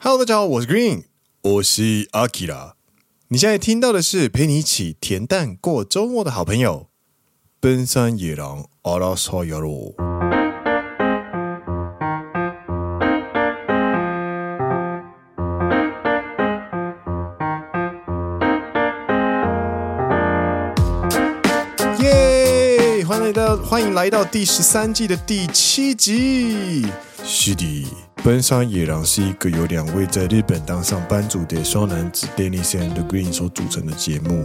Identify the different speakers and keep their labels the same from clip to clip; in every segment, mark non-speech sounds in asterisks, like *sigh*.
Speaker 1: Hello，大家好，我是 Green，我是阿基拉。你现在听到的是陪你一起恬淡过周末的好朋友——奔山野郎阿拉萨亚罗。欢迎来到第十三季的第七集。是的，奔山野郎是一个由两位在日本当上班族的双男子 Dennis and Green 所组成的节目。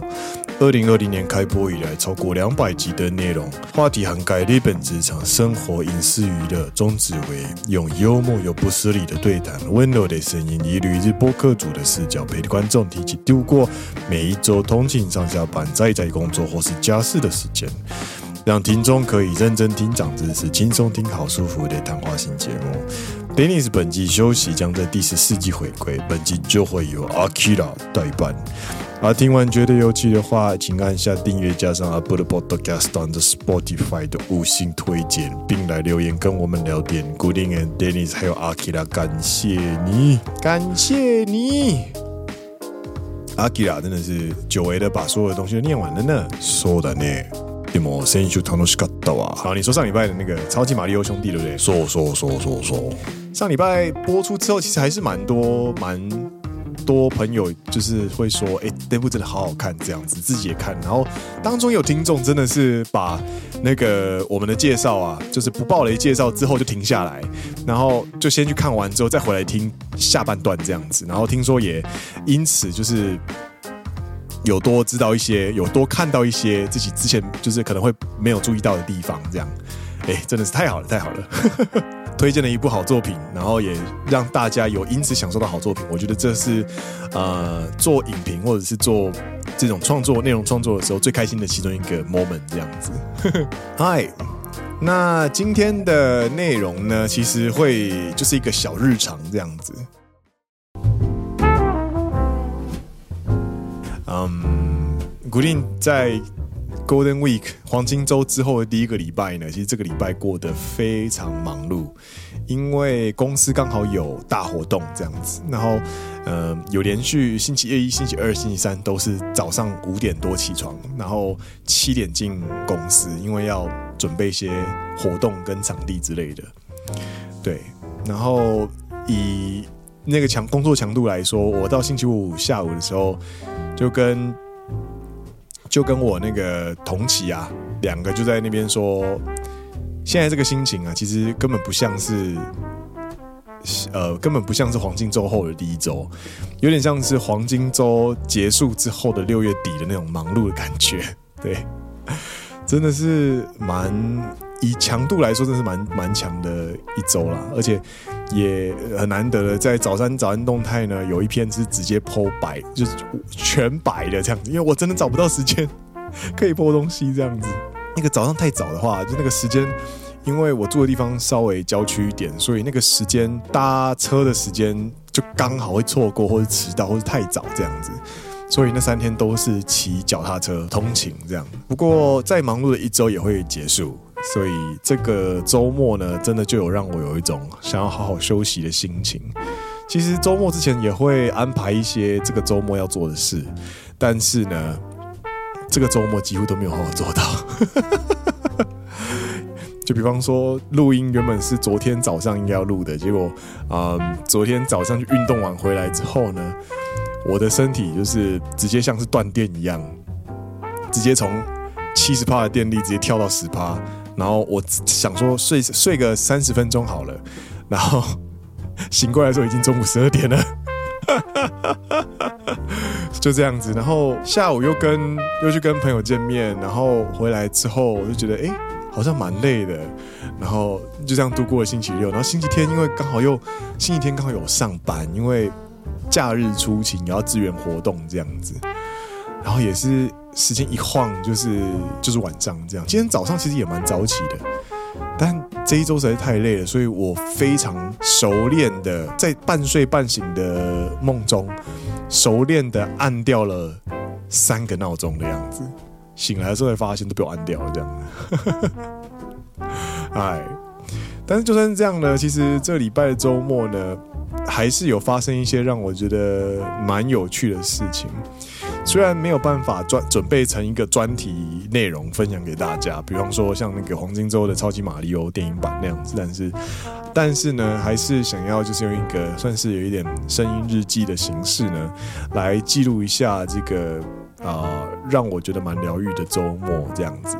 Speaker 1: 二零二零年开播以来，超过两百集的内容，话题涵盖日本职场、生活、影视、娱乐，宗旨为用幽默又不失礼的对谈、温柔的声音，以旅日播客主的视角，陪观众提起度过每一周通勤上下班、在在工作或是家事的时间。让听众可以认真听长知识，轻松听好舒服的谈话型节目。Dennis 本季休息，将在第十四季回归，本季就会由 Akira 代班。啊听完觉得有趣的话，请按下订阅，加上 Apple Podcast on the Spotify 的五星推荐，并来留言跟我们聊天。Good evening, Dennis，还有 Akira，感谢你，感谢你。Akira 真的是久违的把所有的东西都念完了呢，说的呢。什么先周楽しかったわ。好，你说上礼拜的那个超级马里奥兄弟对不对？说说说说说。上礼拜播出之后，其实还是蛮多蛮多朋友就是会说，哎，这部真的好好看，这样子自己也看。然后当中有听众真的是把那个我们的介绍啊，就是不爆雷介绍之后就停下来，然后就先去看完之后再回来听下半段这样子。然后听说也因此就是。 有多知道一些，有多看到一些自己之前就是可能会没有注意到的地方，这样，哎，真的是太好了，太好了！*laughs* 推荐了一部好作品，然后也让大家有因此享受到好作品。我觉得这是呃做影评或者是做这种创作内容创作的时候最开心的其中一个 moment，这样子。*laughs* 嗨，那今天的内容呢，其实会就是一个小日常这样子。嗯，Green 在 Golden Week 黄金周之后的第一个礼拜呢，其实这个礼拜过得非常忙碌，因为公司刚好有大活动这样子，然后呃有连续星期一、星期二、星期三都是早上五点多起床，然后七点进公司，因为要准备一些活动跟场地之类的。对，然后以那个强工作强度来说，我到星期五下午的时候。就跟就跟我那个同期啊，两个就在那边说，现在这个心情啊，其实根本不像是，呃，根本不像是黄金周后的第一周，有点像是黄金周结束之后的六月底的那种忙碌的感觉，对，真的是蛮。以强度来说，真是蛮蛮强的一周啦，而且也很难得的，在早餐早安动态呢，有一篇是直接 po 白，就是全白的这样子，因为我真的找不到时间可以播东西这样子。*laughs* 那个早上太早的话，就那个时间，因为我住的地方稍微郊区一点，所以那个时间搭车的时间就刚好会错过，或者迟到，或者太早这样子。所以那三天都是骑脚踏车通勤这样。不过再忙碌的一周也会结束。所以这个周末呢，真的就有让我有一种想要好好休息的心情。其实周末之前也会安排一些这个周末要做的事，但是呢，这个周末几乎都没有好好做到。*laughs* 就比方说，录音原本是昨天早上应该要录的，结果啊、嗯，昨天早上去运动完回来之后呢，我的身体就是直接像是断电一样，直接从七十帕的电力直接跳到十帕。然后我想说睡睡个三十分钟好了，然后 *laughs* 醒过来的时候已经中午十二点了，就这样子。然后下午又跟又去跟朋友见面，然后回来之后我就觉得哎，好像蛮累的。然后就这样度过了星期六。然后星期天因为刚好又星期天刚好有上班，因为假日出勤也要支援活动这样子。然后也是。时间一晃就是就是晚上这样。今天早上其实也蛮早起的，但这一周实在太累了，所以我非常熟练的在半睡半醒的梦中，熟练的按掉了三个闹钟的样子。醒来的时候才发现都被我按掉了，这样。哎，但是就算是这样呢，其实这礼拜的周末呢，还是有发生一些让我觉得蛮有趣的事情。虽然没有办法专准备成一个专题内容分享给大家，比方说像那个黄金周的超级玛利欧电影版那样子，但是，但是呢，还是想要就是用一个算是有一点声音日记的形式呢，来记录一下这个啊、让我觉得蛮疗愈的周末这样子。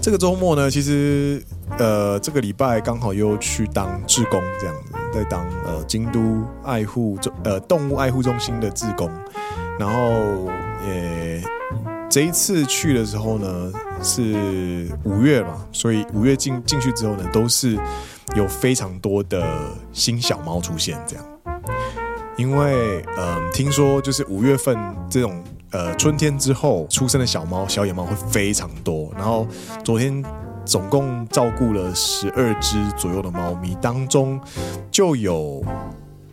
Speaker 1: 这个周末呢，其实呃，这个礼拜刚好又去当志工这样子。在当呃京都爱护中呃动物爱护中心的志工，然后也这一次去的时候呢是五月嘛，所以五月进进去之后呢，都是有非常多的新小猫出现这样，因为嗯、听说就是五月份这种呃春天之后出生的小猫小野猫会非常多，然后昨天。总共照顾了十二只左右的猫咪，当中就有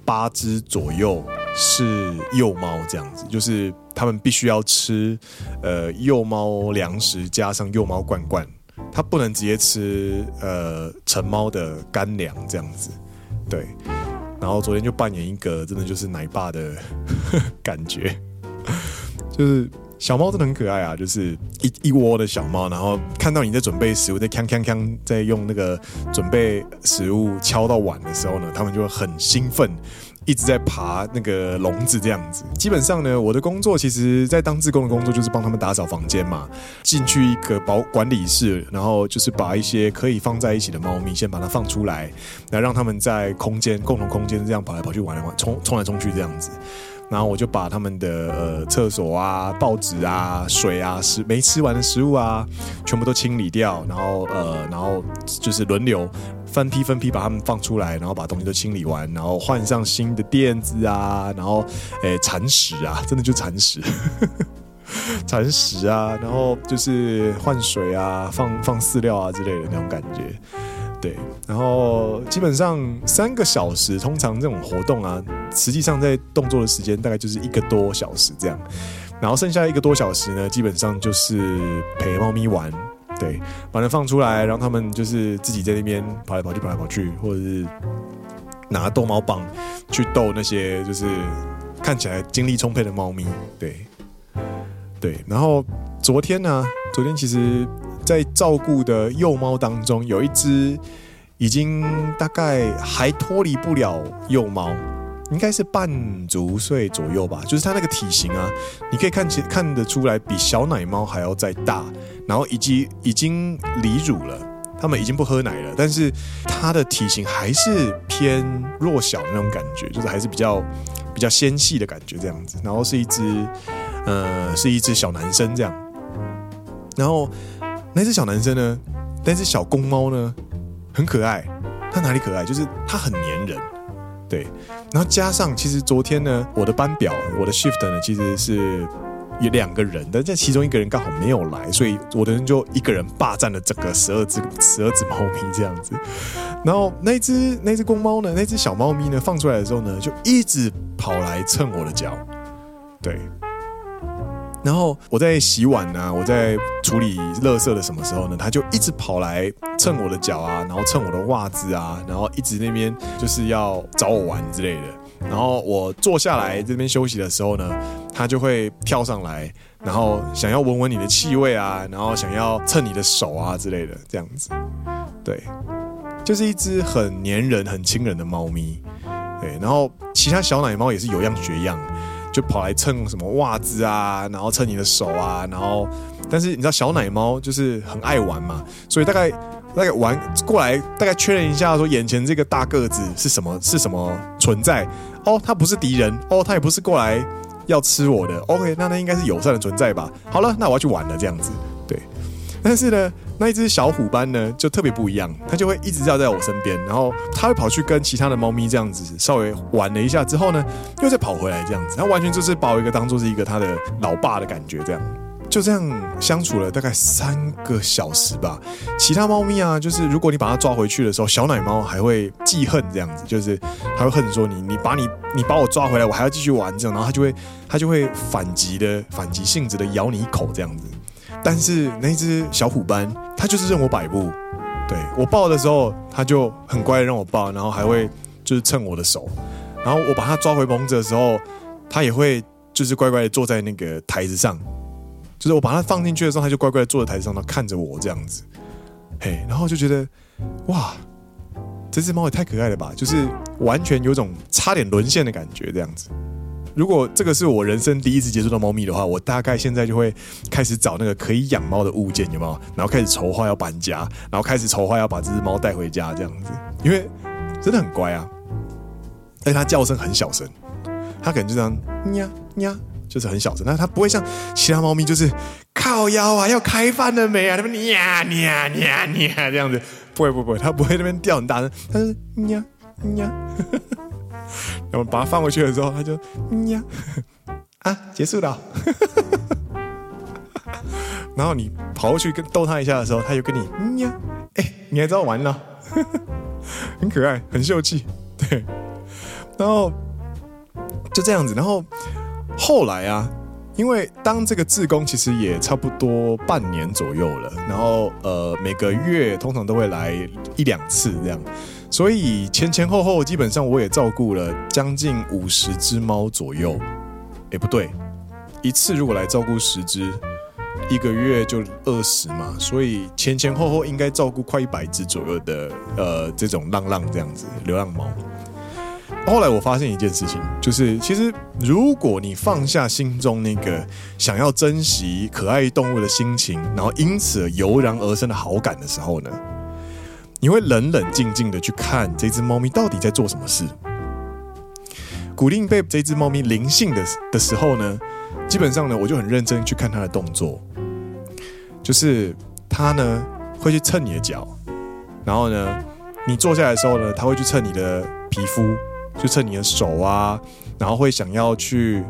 Speaker 1: 八只左右是幼猫，这样子，就是他们必须要吃呃幼猫粮食加上幼猫罐罐，它不能直接吃呃成猫的干粮这样子，对。然后昨天就扮演一个真的就是奶爸的 *laughs* 感觉，就是。小猫真的很可爱啊，就是一一窝的小猫，然后看到你在准备食物，在锵锵锵，在用那个准备食物敲到碗的时候呢，它们就会很兴奋，一直在爬那个笼子这样子。基本上呢，我的工作其实，在当志工的工作就是帮他们打扫房间嘛，进去一个保管理室，然后就是把一些可以放在一起的猫咪先把它放出来，来让他们在空间共同空间这样跑来跑去玩来玩，冲冲来冲去这样子。然后我就把他们的呃厕所啊、报纸啊、水啊、食没吃完的食物啊，全部都清理掉。然后呃，然后就是轮流分批分批把他们放出来，然后把东西都清理完，然后换上新的垫子啊，然后诶铲屎啊，*laughs* 真的就铲屎，铲屎啊，然后就是换水啊、放放饲料啊之类的那种感觉。对，然后基本上三个小时，通常这种活动啊，实际上在动作的时间大概就是一个多小时这样，然后剩下一个多小时呢，基本上就是陪猫咪玩，对，把它放出来，让他们就是自己在那边跑来跑去，跑来跑去，或者是拿逗猫棒去逗那些就是看起来精力充沛的猫咪，对，对，然后昨天呢，昨天其实。在照顾的幼猫当中，有一只已经大概还脱离不了幼猫，应该是半足岁左右吧。就是它那个体型啊，你可以看起看得出来比小奶猫还要再大，然后以及已经离乳了，它们已经不喝奶了，但是它的体型还是偏弱小那种感觉，就是还是比较比较纤细的感觉这样子。然后是一只呃，是一只小男生这样，然后。那只小男生呢？那只小公猫呢？很可爱。它哪里可爱？就是它很黏人。对，然后加上其实昨天呢，我的班表，我的 shift 呢，其实是有两个人，但这其中一个人刚好没有来，所以我的人就一个人霸占了整个十二只十二只猫咪这样子。然后那只那只公猫呢？那只小猫咪呢？放出来的时候呢，就一直跑来蹭我的脚。对。然后我在洗碗呢、啊，我在处理垃圾的什么时候呢？它就一直跑来蹭我的脚啊，然后蹭我的袜子啊，然后一直那边就是要找我玩之类的。然后我坐下来这边休息的时候呢，它就会跳上来，然后想要闻闻你的气味啊，然后想要蹭你的手啊之类的，这样子。对，就是一只很黏人、很亲人的猫咪。对，然后其他小奶猫也是有样学样。就跑来蹭什么袜子啊，然后蹭你的手啊，然后，但是你知道小奶猫就是很爱玩嘛，所以大概大概玩过来，大概确认一下说眼前这个大个子是什么是什么存在。哦，它不是敌人。哦，它也不是过来要吃我的，OK，那那应该是友善的存在吧？好了，那我要去玩了这样子，*laughs* 但是呢。那一只小虎斑呢，就特别不一样，它就会一直绕在我身边，然后它会跑去跟其他的猫咪这样子稍微玩了一下之后呢，又再跑回来这样子，它完全就是把我一个当做是一个它的老爸的感觉，这样就这样相处了大概三个小时吧。其他猫咪啊，就是如果你把它抓回去的时候，小奶猫还会记恨这样子，就是它会恨说你，你把你你把我抓回来，我还要继续玩这样，然后它就会它就会反击的反击性质的咬你一口这样子。但是那只小虎斑，它就是任我摆布，对，我抱的时候，它就很乖的让我抱，然后还会就是蹭我的手，然后我把它抓回笼子的时候，它也会就是乖乖的坐在那个台子上，就是我把它放进去的时候，它就乖乖的坐在台子上，然后看着我这样子，嘿，然后就觉得哇，这只猫也太可爱了吧，就是完全有种差点沦陷的感觉这样子。如果这个是我人生第一次接触到猫咪的话，我大概现在就会开始找那个可以养猫的物件，有没有？然后开始筹划要搬家，然后开始筹划要把这只猫带回家这样子，因为真的很乖啊，而且它叫声很小声，它可能就这样呀呀，就是很小声，但是它不会像其他猫咪就是靠腰啊，要开饭了没啊？它们呀呀呀呀这样子，不会不会，它不会那边叫很大声，它是呀呀。然后把它放回去的时候，他就嗯呀啊，结束了。然后你跑过去跟逗它一下的时候，它就跟你嗯呀，哎，你还知道玩呢，*laughs* 很可爱，很秀气，对。然后就这样子，然后后来啊，因为当这个志工其实也差不多半年左右了，然后呃每个月通常都会来一两次这样。所以前前后后基本上我也照顾了将近五十只猫左右，哎不对，一次如果来照顾十只，一个月就二十嘛，所以前前后后应该照顾快一百只左右的呃这种浪浪这样子流浪猫。后来我发现一件事情，就是其实如果你放下心中那个想要珍惜可爱动物的心情，然后因此油然而生的好感的时候呢，你会冷冷静静的去看这只猫咪到底在做什么事。古令被这只猫咪灵性的的时候呢，基本上呢，我就很认真去看它的动作，就是它呢会去蹭你的脚，然后呢，你坐下来的时候呢，它会去蹭你的皮肤，去蹭你的手啊，然后会想要去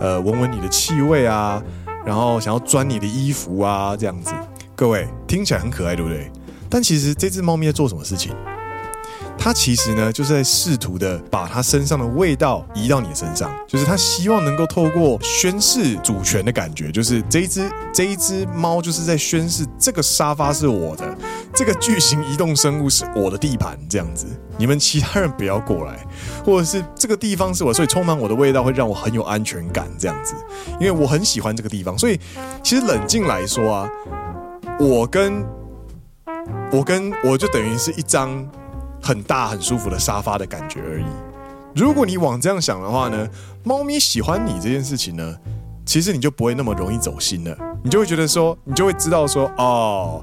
Speaker 1: 呃闻闻你的气味啊，然后想要钻你的衣服啊，这样子。各位听起来很可爱，对不对？但其实这只猫咪在做什么事情？它其实呢，就是在试图的把它身上的味道移到你的身上，就是它希望能够透过宣示主权的感觉，就是这一只这一只猫就是在宣示这个沙发是我的，这个巨型移动生物是我的地盘，这样子，你们其他人不要过来，或者是这个地方是我，所以充满我的味道会让我很有安全感，这样子，因为我很喜欢这个地方，所以其实冷静来说啊，我跟我跟我就等于是一张很大很舒服的沙发的感觉而已。如果你往这样想的话呢，猫咪喜欢你这件事情呢，其实你就不会那么容易走心了。你就会觉得说，你就会知道说，哦，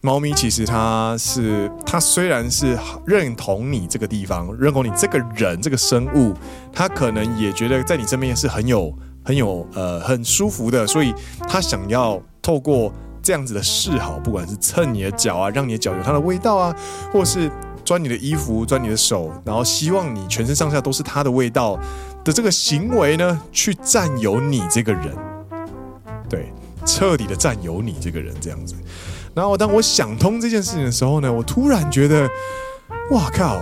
Speaker 1: 猫咪其实它是它虽然是认同你这个地方，认同你这个人这个生物，它可能也觉得在你身边是很有很有呃很舒服的，所以它想要透过。这样子的示好，不管是蹭你的脚啊，让你的脚有它的味道啊，或是钻你的衣服、钻你的手，然后希望你全身上下都是它的味道的这个行为呢，去占有你这个人，对，彻底的占有你这个人这样子。然后当我想通这件事情的时候呢，我突然觉得，哇靠，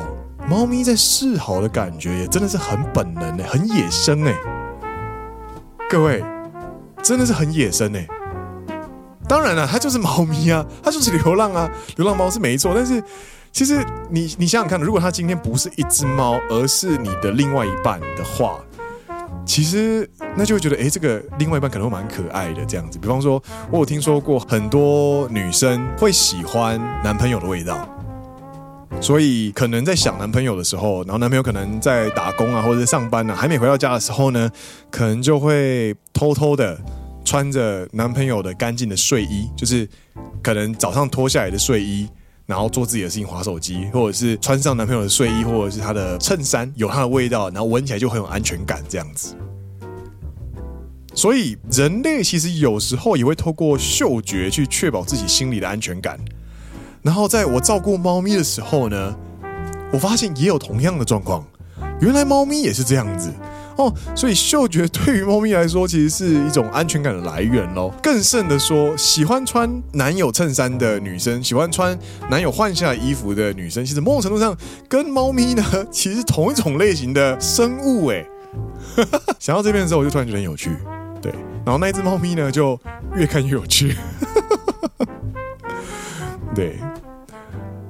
Speaker 1: 猫咪在示好的感觉也真的是很本能诶，很野生诶。各位，真的是很野生诶。当然了，它就是猫咪啊，它就是流浪啊，流浪猫是没错。但是，其实你你想想看，如果它今天不是一只猫，而是你的另外一半的话，其实那就会觉得，诶，这个另外一半可能会蛮可爱的这样子。比方说，我有听说过很多女生会喜欢男朋友的味道，所以可能在想男朋友的时候，然后男朋友可能在打工啊，或者在上班啊，还没回到家的时候呢，可能就会偷偷的。穿着男朋友的干净的睡衣，就是可能早上脱下来的睡衣，然后做自己的事情，滑手机，或者是穿上男朋友的睡衣，或者是他的衬衫，有他的味道，然后闻起来就很有安全感，这样子。所以人类其实有时候也会透过嗅觉去确保自己心里的安全感。然后在我照顾猫咪的时候呢，我发现也有同样的状况，原来猫咪也是这样子。哦，所以嗅觉对于猫咪来说，其实是一种安全感的来源喽。更甚的说，喜欢穿男友衬衫的女生，喜欢穿男友换下衣服的女生，其实某种程度上跟猫咪呢，其实同一种类型的生物哎。*laughs* 想到这边的时候，我就突然觉得很有趣，对。然后那只猫咪呢，就越看越有趣，*laughs* 对。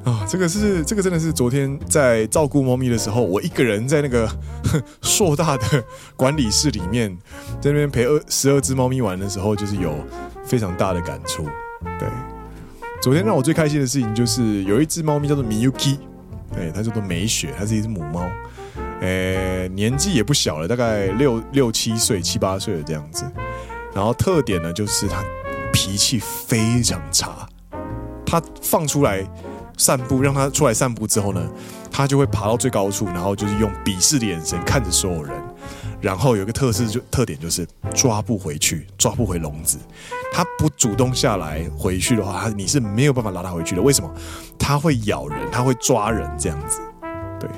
Speaker 1: 啊，这个是这个真的是昨天在照顾猫咪的时候，我一个人在那个 *laughs* 硕大的管理室里面，在那边陪二十二只猫咪玩的时候，就是有非常大的感触。对，昨天让我最开心的事情就是有一只猫咪叫做 Miyuki，对，它叫做美雪，它是一只母猫，诶，年纪也不小了，大概六六七岁、七八岁的这样子。然后特点呢，就是它脾气非常差，它放出来。散步，让他出来散步之后呢，他就会爬到最高处，然后就是用鄙视的眼神看着所有人。然后有一个特色就特点就是抓不回去，抓不回笼子。他不主动下来回去的话，你是没有办法拉他回去的。为什么？他会咬人，他会抓人这样子。对。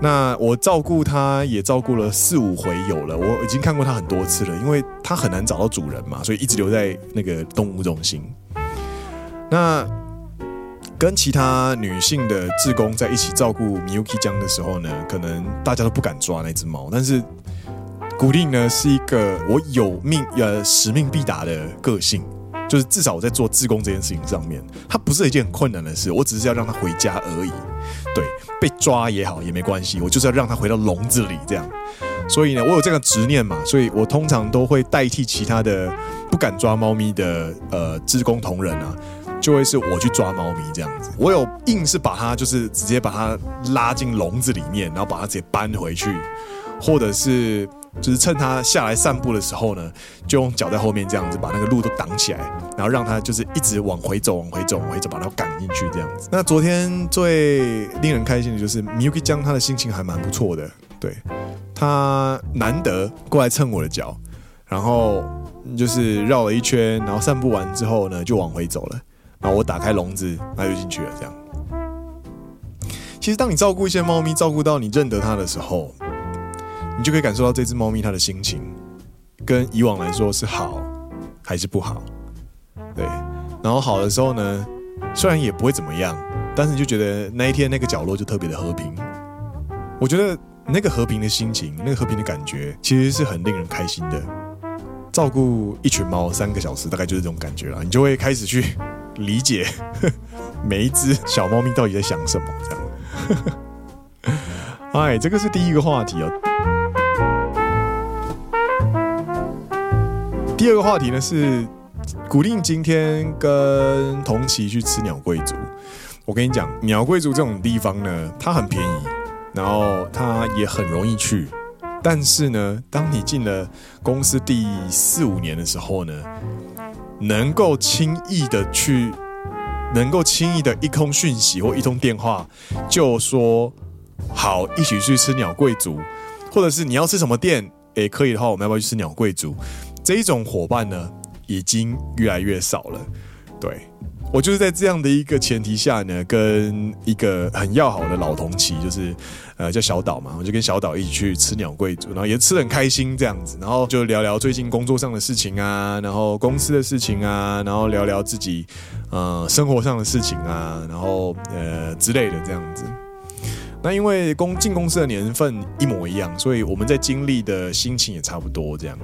Speaker 1: 那我照顾他也照顾了四五回有了，我已经看过他很多次了，因为他很难找到主人嘛，所以一直留在那个动物中心。那。跟其他女性的志工在一起照顾 Miyuki 酱的时候呢，可能大家都不敢抓那只猫，但是古令呢是一个我有命呃使命必达的个性，就是至少我在做志工这件事情上面，它不是一件很困难的事，我只是要让它回家而已。对，被抓也好也没关系，我就是要让它回到笼子里这样。所以呢，我有这个执念嘛，所以我通常都会代替其他的不敢抓猫咪的呃志工同仁啊。就会是我去抓猫咪这样子，我有硬是把它就是直接把它拉进笼子里面，然后把它直接搬回去，或者是就是趁它下来散步的时候呢，就用脚在后面这样子把那个路都挡起来，然后让它就是一直往回走，往回走，往回走，把它赶进去这样子。那昨天最令人开心的就是 Miyuki 将，他的心情还蛮不错的，对，他难得过来蹭我的脚，然后就是绕了一圈，然后散步完之后呢，就往回走了。然后我打开笼子，它就进去了。这样，其实当你照顾一些猫咪，照顾到你认得它的时候，你就可以感受到这只猫咪它的心情，跟以往来说是好还是不好。对，然后好的时候呢，虽然也不会怎么样，但是你就觉得那一天那个角落就特别的和平。我觉得那个和平的心情，那个和平的感觉，其实是很令人开心的。照顾一群猫三个小时，大概就是这种感觉了。你就会开始去。理解 *laughs* 每一只小猫咪到底在想什么，这样。*laughs* 哎，这个是第一个话题哦。第二个话题呢是，古令今天跟同期去吃鸟贵族。我跟你讲，鸟贵族这种地方呢，它很便宜，然后它也很容易去。但是呢，当你进了公司第四五年的时候呢，能够轻易的去，能够轻易的一通讯息或一通电话，就说好一起去吃鸟贵族，或者是你要吃什么店，诶，可以的话，我们要不要去吃鸟贵族？这一种伙伴呢，已经越来越少了，对。我就是在这样的一个前提下呢，跟一个很要好的老同期，就是呃叫小岛嘛，我就跟小岛一起去吃鸟贵族，然后也吃得很开心这样子，然后就聊聊最近工作上的事情啊，然后公司的事情啊，然后聊聊自己呃生活上的事情啊，然后呃之类的这样子。那因为公进公司的年份一模一样，所以我们在经历的心情也差不多这样。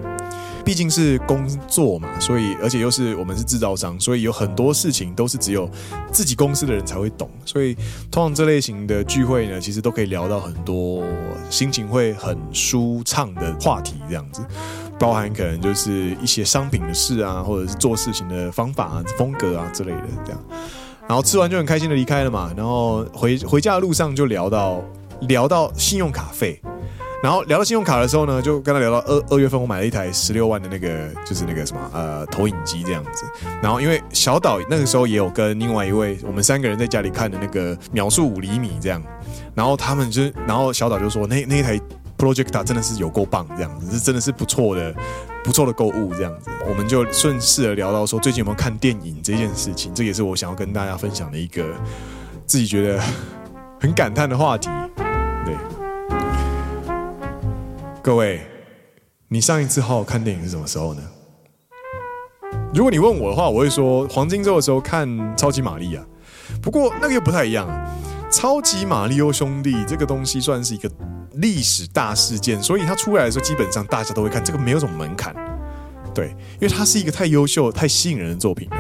Speaker 1: 毕竟是工作嘛，所以而且又是我们是制造商，所以有很多事情都是只有自己公司的人才会懂。所以通常这类型的聚会呢，其实都可以聊到很多心情会很舒畅的话题，这样子，包含可能就是一些商品的事啊，或者是做事情的方法啊、风格啊之类的这样。然后吃完就很开心的离开了嘛，然后回回家的路上就聊到聊到信用卡费。然后聊到信用卡的时候呢，就跟他聊到二二月份我买了一台十六万的那个，就是那个什么呃投影机这样子。然后因为小岛那个时候也有跟另外一位，我们三个人在家里看的那个秒速五厘米这样。然后他们就，然后小岛就说那那一台 projector 真的是有够棒这样子，是真的是不错的不错的购物这样子。我们就顺势的聊到说最近有没有看电影这件事情，这也是我想要跟大家分享的一个自己觉得很感叹的话题。各位，你上一次好好看电影是什么时候呢？如果你问我的话，我会说黄金周的时候看《超级玛丽》啊。不过那个又不太一样，《超级玛丽欧兄弟》这个东西算是一个历史大事件，所以它出来的时候基本上大家都会看，这个没有什么门槛。对，因为它是一个太优秀、太吸引人的作品了。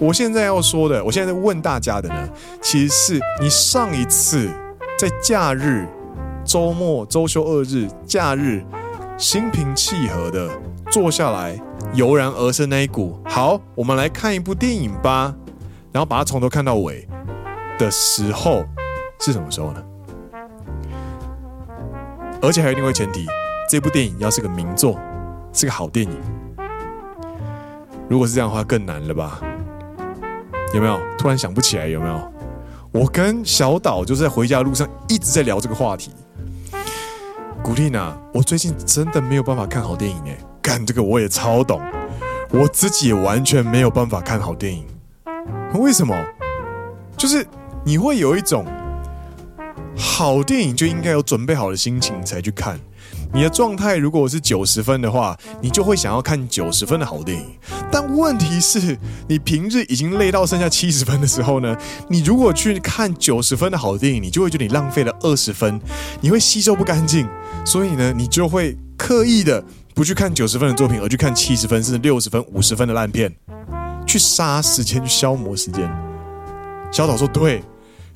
Speaker 1: 我现在要说的，我现在在问大家的呢，其实是你上一次在假日、周末、周休二日、假日，心平气和的坐下来，油然而生那一股。好，我们来看一部电影吧，然后把它从头看到尾的时候是什么时候呢？而且还有另外前提，这部电影要是个名作，是个好电影。如果是这样的话，更难了吧？有没有？突然想不起来，有没有？我跟小岛就是在回家的路上一直在聊这个话题。古丽娜，我最近真的没有办法看好电影诶，干这个我也超懂，我自己也完全没有办法看好电影。为什么？就是你会有一种好电影就应该有准备好的心情才去看。你的状态如果是九十分的话，你就会想要看九十分的好电影。但问题是，你平日已经累到剩下七十分的时候呢？你如果去看九十分的好电影，你就会觉得你浪费了二十分，你会吸收不干净。所以呢，你就会刻意的不去看九十分的作品，而去看七十分甚至六十分、五十分的烂片，去杀时间，去消磨时间。小岛说对。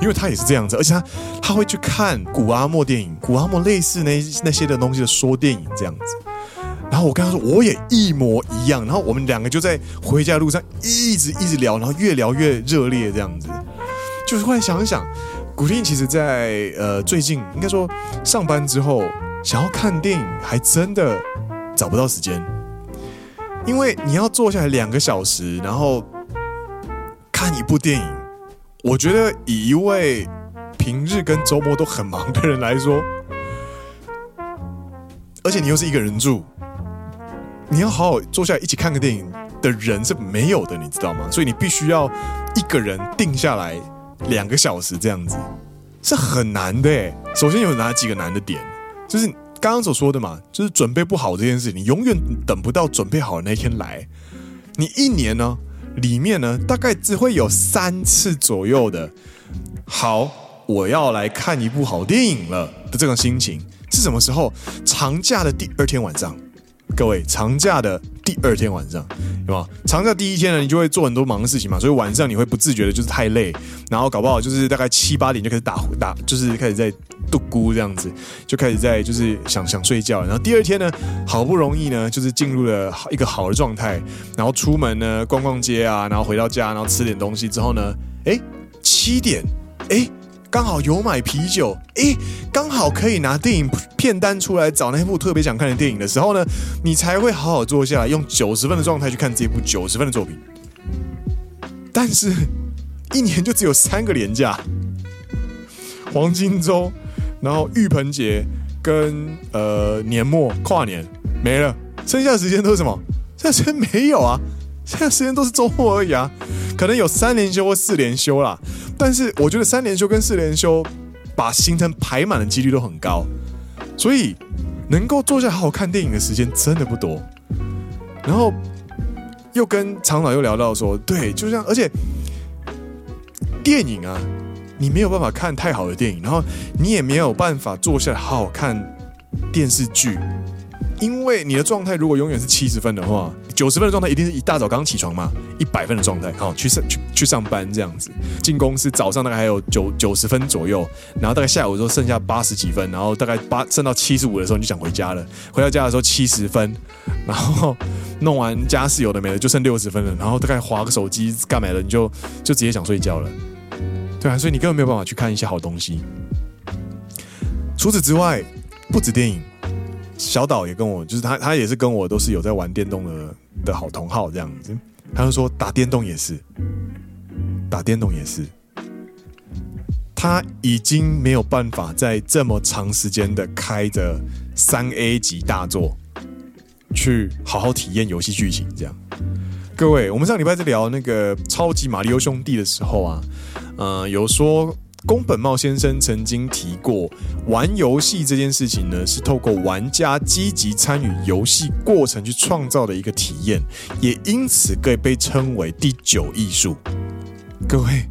Speaker 1: 因为他也是这样子，而且他他会去看古阿莫电影，古阿莫类似那那些的东西的说电影这样子。然后我跟他说，我也一模一样。然后我们两个就在回家的路上一直一直聊，然后越聊越热烈这样子。就是后来想想，古力其实在呃最近应该说上班之后想要看电影，还真的找不到时间，因为你要坐下来两个小时，然后看一部电影。我觉得以一位平日跟周末都很忙的人来说，而且你又是一个人住，你要好好坐下来一起看个电影的人是没有的，你知道吗？所以你必须要一个人定下来两个小时这样子，是很难的。首先有哪几个难的点？就是刚刚所说的嘛，就是准备不好这件事，你永远等不到准备好的那天来。你一年呢？里面呢，大概只会有三次左右的，好，我要来看一部好电影了的这种心情是什么时候？长假的第二天晚上，各位，长假的第二天晚上，有吗？长假第一天呢，你就会做很多忙的事情嘛，所以晚上你会不自觉的就是太累，然后搞不好就是大概七八点就开始打打，就是开始在。度咕这样子，就开始在就是想想睡觉，然后第二天呢，好不容易呢，就是进入了一个好的状态，然后出门呢逛逛街啊，然后回到家，然后吃点东西之后呢，哎，七点，哎，刚好有买啤酒，诶，刚好可以拿电影片单出来找那部特别想看的电影的时候呢，你才会好好坐下来，用九十分的状态去看这部九十分的作品。但是，一年就只有三个年假，黄金周。然后浴盆节跟呃年末跨年没了，剩下的时间都是什么？剩下时间没有啊，现在时间都是周末而已啊。可能有三连休或四连休啦，但是我觉得三连休跟四连休把行程排满的几率都很高，所以能够坐下好好看电影的时间真的不多。然后又跟厂长又聊到说，对，就这样，而且电影啊。你没有办法看太好的电影，然后你也没有办法坐下来好好看电视剧，因为你的状态如果永远是七十分的话，九十分的状态一定是一大早刚起床嘛，一百分的状态，好去上去去上班这样子，进公司早上大概还有九九十分左右，然后大概下午的时候剩下八十几分，然后大概八剩到七十五的时候你就想回家了，回到家的时候七十分，然后弄完家事有的没的就剩六十分了，然后大概划个手机干嘛了，你就就直接想睡觉了。对啊，所以你根本没有办法去看一些好东西。除此之外，不止电影，小岛也跟我，就是他，他也是跟我都是有在玩电动的的好同好这样子。他就说打电动也是，打电动也是，他已经没有办法在这么长时间的开着三 A 级大作去好好体验游戏剧情这样。各位，我们上礼拜在聊那个超级马里奥兄弟的时候啊。呃，有说宫本茂先生曾经提过，玩游戏这件事情呢，是透过玩家积极参与游戏过程去创造的一个体验，也因此可以被称为第九艺术。各位，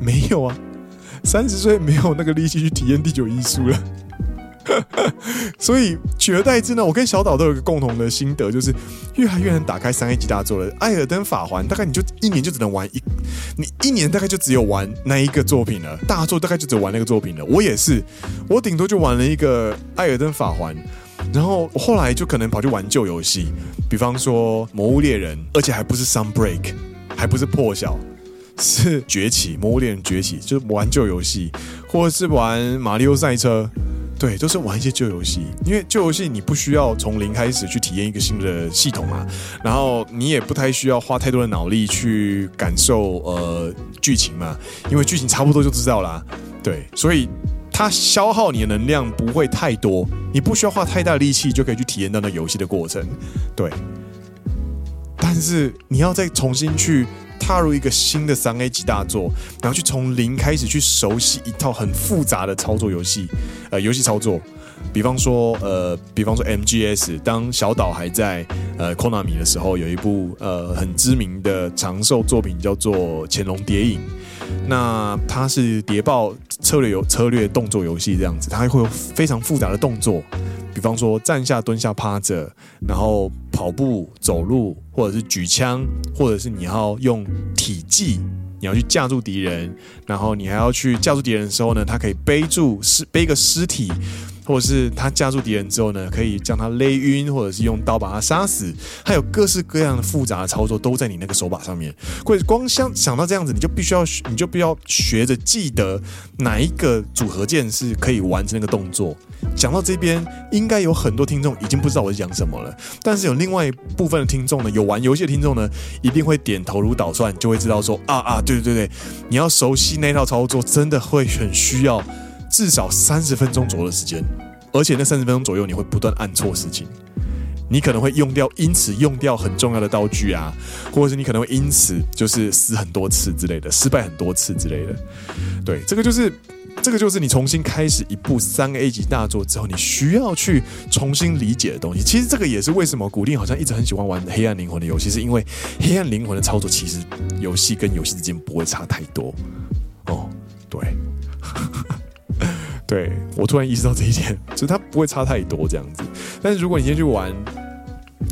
Speaker 1: 没有啊，三十岁没有那个力气去体验第九艺术了。所以取而代之呢，我跟小岛都有一个共同的心得，就是越来越难打开三 A 级大作了。艾尔登法环大概你就一年就只能玩一，你一年大概就只有玩那一个作品了。大作大概就只有玩那个作品了。我也是，我顶多就玩了一个艾尔登法环，然后后来就可能跑去玩旧游戏，比方说《魔物猎人》，而且还不是 Sunbreak，还不是破晓。是崛起，魔物猎人崛起，就是玩旧游戏，或者是玩马里奥赛车，对，都是玩一些旧游戏。因为旧游戏你不需要从零开始去体验一个新的系统嘛，然后你也不太需要花太多的脑力去感受呃剧情嘛，因为剧情差不多就知道啦。对，所以它消耗你的能量不会太多，你不需要花太大的力气就可以去体验到那游戏的过程。对，但是你要再重新去。踏入一个新的三 A 级大作，然后去从零开始去熟悉一套很复杂的操作游戏，呃，游戏操作，比方说，呃，比方说 MGS，当小岛还在呃 Konami 的时候，有一部呃很知名的长寿作品叫做《潜龙谍影》，那它是谍报策略游策略动作游戏这样子，它会有非常复杂的动作。比方说站下、蹲下、趴着，然后跑步、走路，或者是举枪，或者是你要用体技，你要去架住敌人，然后你还要去架住敌人的时候呢，他可以背住尸背个尸体。或者是他架住敌人之后呢，可以将他勒晕，或者是用刀把他杀死，还有各式各样的复杂的操作都在你那个手把上面。或者光想想到这样子，你就必须要，你就必须要学着记得哪一个组合键是可以完成那个动作。讲到这边，应该有很多听众已经不知道我在讲什么了，但是有另外一部分的听众呢，有玩游戏的听众呢，一定会点头如捣蒜，就会知道说啊啊，对对对对，你要熟悉那套操作，真的会很需要。至少三十分钟左右的时间，而且那三十分钟左右你会不断按错事情，你可能会用掉，因此用掉很重要的道具啊，或者是你可能会因此就是死很多次之类的，失败很多次之类的。对，这个就是这个就是你重新开始一部三 A 级大作之后，你需要去重新理解的东西。其实这个也是为什么古令好像一直很喜欢玩《黑暗灵魂》的游戏，是因为《黑暗灵魂》的操作其实游戏跟游戏之间不会差太多。哦，对。对，我突然意识到这一点，*laughs* 就是它不会差太多这样子。但是如果你先去玩，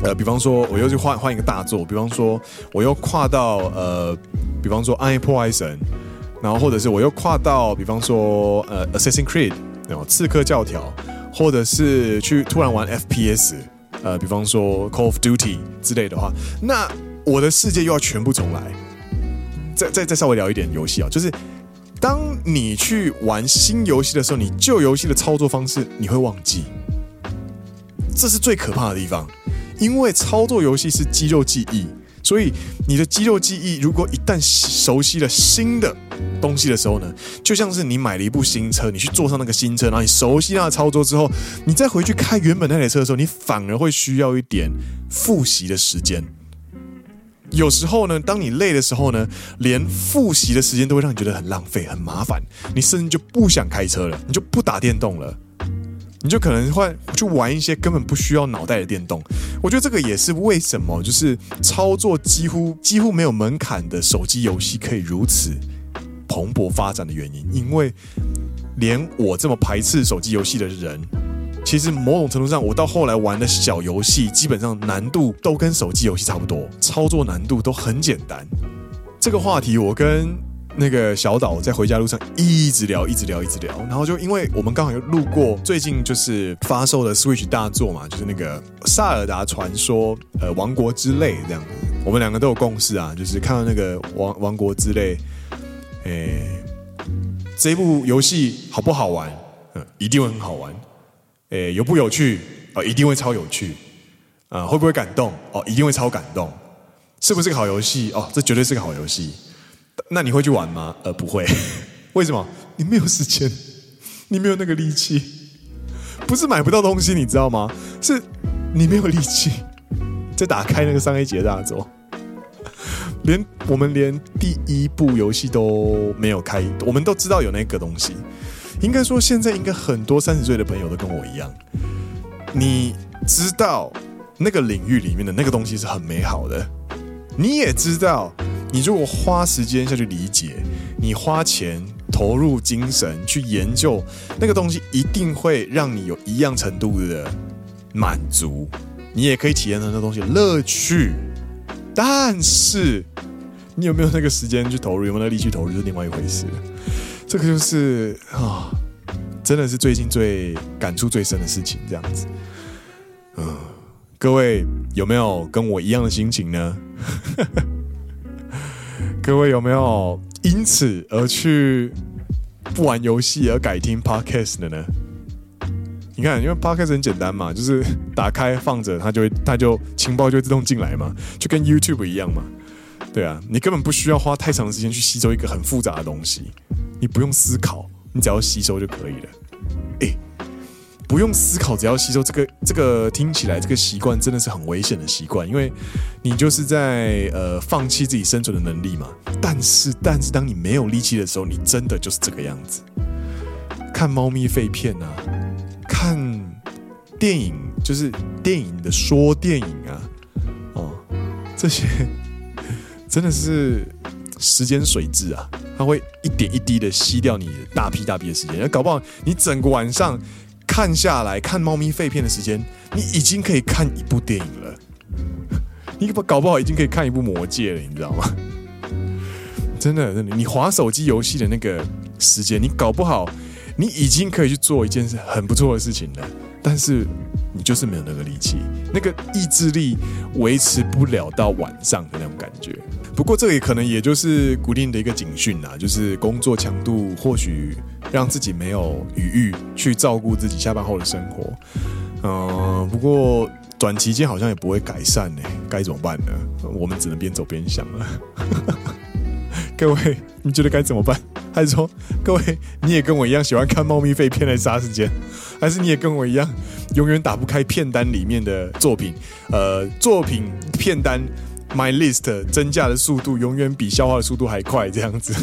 Speaker 1: 呃，比方说我又去换换一个大作，比方说我又跨到呃，比方说《暗黑破坏神》，然后或者是我又跨到比方说呃《Assassin's Creed》，然后《刺客教条》，或者是去突然玩 FPS，呃，比方说《Call of Duty》之类的话，那我的世界又要全部重来。再再再稍微聊一点游戏啊，就是。当你去玩新游戏的时候，你旧游戏的操作方式你会忘记，这是最可怕的地方。因为操作游戏是肌肉记忆，所以你的肌肉记忆如果一旦熟悉了新的东西的时候呢，就像是你买了一部新车，你去坐上那个新车，然后你熟悉它的操作之后，你再回去开原本那台车的时候，你反而会需要一点复习的时间。有时候呢，当你累的时候呢，连复习的时间都会让你觉得很浪费、很麻烦，你甚至就不想开车了，你就不打电动了，你就可能会去玩一些根本不需要脑袋的电动。我觉得这个也是为什么，就是操作几乎几乎没有门槛的手机游戏可以如此蓬勃发展的原因，因为连我这么排斥手机游戏的人。其实某种程度上，我到后来玩的小游戏，基本上难度都跟手机游戏差不多，操作难度都很简单。这个话题我跟那个小岛在回家路上一直聊，一直聊，一直聊。然后就因为我们刚好又路过最近就是发售的 Switch 大作嘛，就是那个《萨尔达传说》呃，《王国之泪》这样。我们两个都有共识啊，就是看到那个《王王国之泪》，诶，这部游戏好不好玩？嗯，一定会很好玩。诶，有不有趣？哦，一定会超有趣。啊，会不会感动？哦，一定会超感动。是不是个好游戏？哦，这绝对是个好游戏。那你会去玩吗？呃，不会。*laughs* 为什么？你没有时间，你没有那个力气。不是买不到东西，你知道吗？是你没有力气再打开那个三 A 级大作。连我们连第一部游戏都没有开，我们都知道有那个东西。应该说，现在应该很多三十岁的朋友都跟我一样，你知道那个领域里面的那个东西是很美好的，你也知道，你如果花时间下去理解，你花钱投入精神去研究那个东西，一定会让你有一样程度的满足。你也可以体验到那东西乐趣，但是你有没有那个时间去投入，有没有那力气投入，是另外一回事。这个就是啊，真的是最近最感触最深的事情，这样子。嗯，各位有没有跟我一样的心情呢？*laughs* 各位有没有因此而去不玩游戏而改听 podcast 的呢？你看，因为 podcast 很简单嘛，就是打开放着，它就会，它就情报就会自动进来嘛，就跟 YouTube 一样嘛。对啊，你根本不需要花太长的时间去吸收一个很复杂的东西，你不用思考，你只要吸收就可以了。诶。不用思考，只要吸收这个这个听起来这个习惯真的是很危险的习惯，因为你就是在呃放弃自己生存的能力嘛。但是但是当你没有力气的时候，你真的就是这个样子。看猫咪废片啊，看电影就是电影的说电影啊，哦，这些真的是时间水质啊，它会一点一滴的吸掉你大批大批的时间，搞不好你整个晚上。看下来看猫咪废片的时间，你已经可以看一部电影了。*laughs* 你搞不好已经可以看一部魔戒了，你知道吗？*laughs* 真的，真的，你滑手机游戏的那个时间，你搞不好你已经可以去做一件事很不错的事情了。但是你就是没有那个力气，那个意志力维持不了到晚上的那种感觉。不过这也可能也就是古令的一个警讯啊，就是工作强度或许让自己没有余裕去照顾自己下班后的生活。嗯、不过短期间好像也不会改善呢，该怎么办呢？我们只能边走边想了。*laughs* 各位，你觉得该怎么办？还是说，各位你也跟我一样喜欢看猫咪废片来杀时间？还是你也跟我一样永远打不开片单里面的作品？呃，作品片单。My list 增加的速度永远比消化的速度还快，这样子，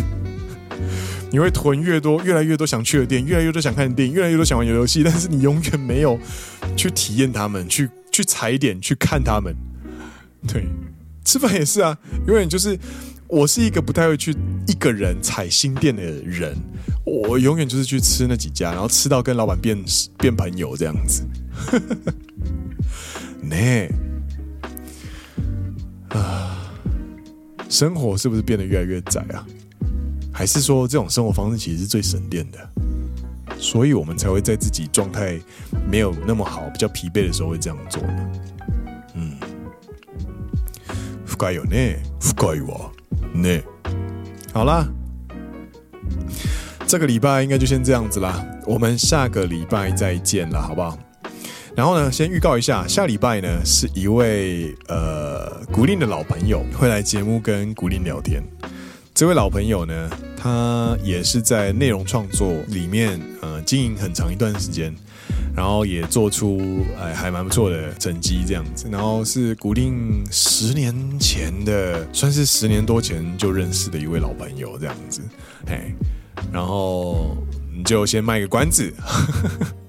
Speaker 1: *laughs* 你会囤越多，越来越多想去的店，越来越多想看的电影，越来越多想玩游戏，但是你永远没有去体验他们，去去踩点，去看他们。对，吃饭也是啊，永远就是我是一个不太会去一个人踩新店的人，我永远就是去吃那几家，然后吃到跟老板变变朋友这样子。*laughs* 呢。生活是不是变得越来越窄啊？还是说这种生活方式其实是最省电的？所以我们才会在自己状态没有那么好、比较疲惫的时候会这样做呢？嗯，深いよね，深いわね。好啦，这个礼拜应该就先这样子啦，我们下个礼拜再见了，好不好？ 然后呢，先预告一下，下礼拜呢是一位呃古令的老朋友会来节目跟古令聊天。这位老朋友呢，他也是在内容创作里面呃经营很长一段时间，然后也做出哎还蛮不错的成绩这样子。然后是古令十年前的，算是十年多前就认识的一位老朋友这样子。嘿，然后你就先卖个关子。*laughs*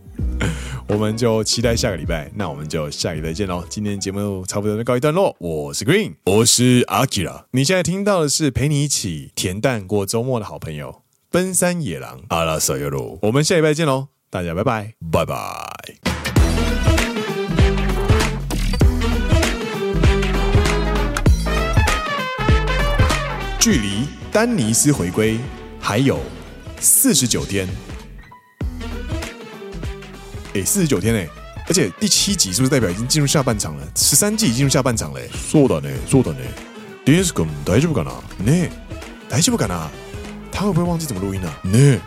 Speaker 1: 我们就期待下个礼拜，那我们就下个礼拜见喽。今天节目差不多就告一段落，我是 Green，我是 Akira。你现在听到的是陪你一起恬淡过周末的好朋友——奔山野狼阿拉萨尤鲁。我们下礼拜见喽，大家拜拜，拜拜。距离丹尼斯回归还有四十九天。诶，四十九天哎，而且第七集是不是代表已经进入下半场了？十三季已进入下半场嘞。そうだね、そうだね。デス君大丈夫かな？ね、大丈夫かな？他会不会忘记怎么录音呢、呢？ね。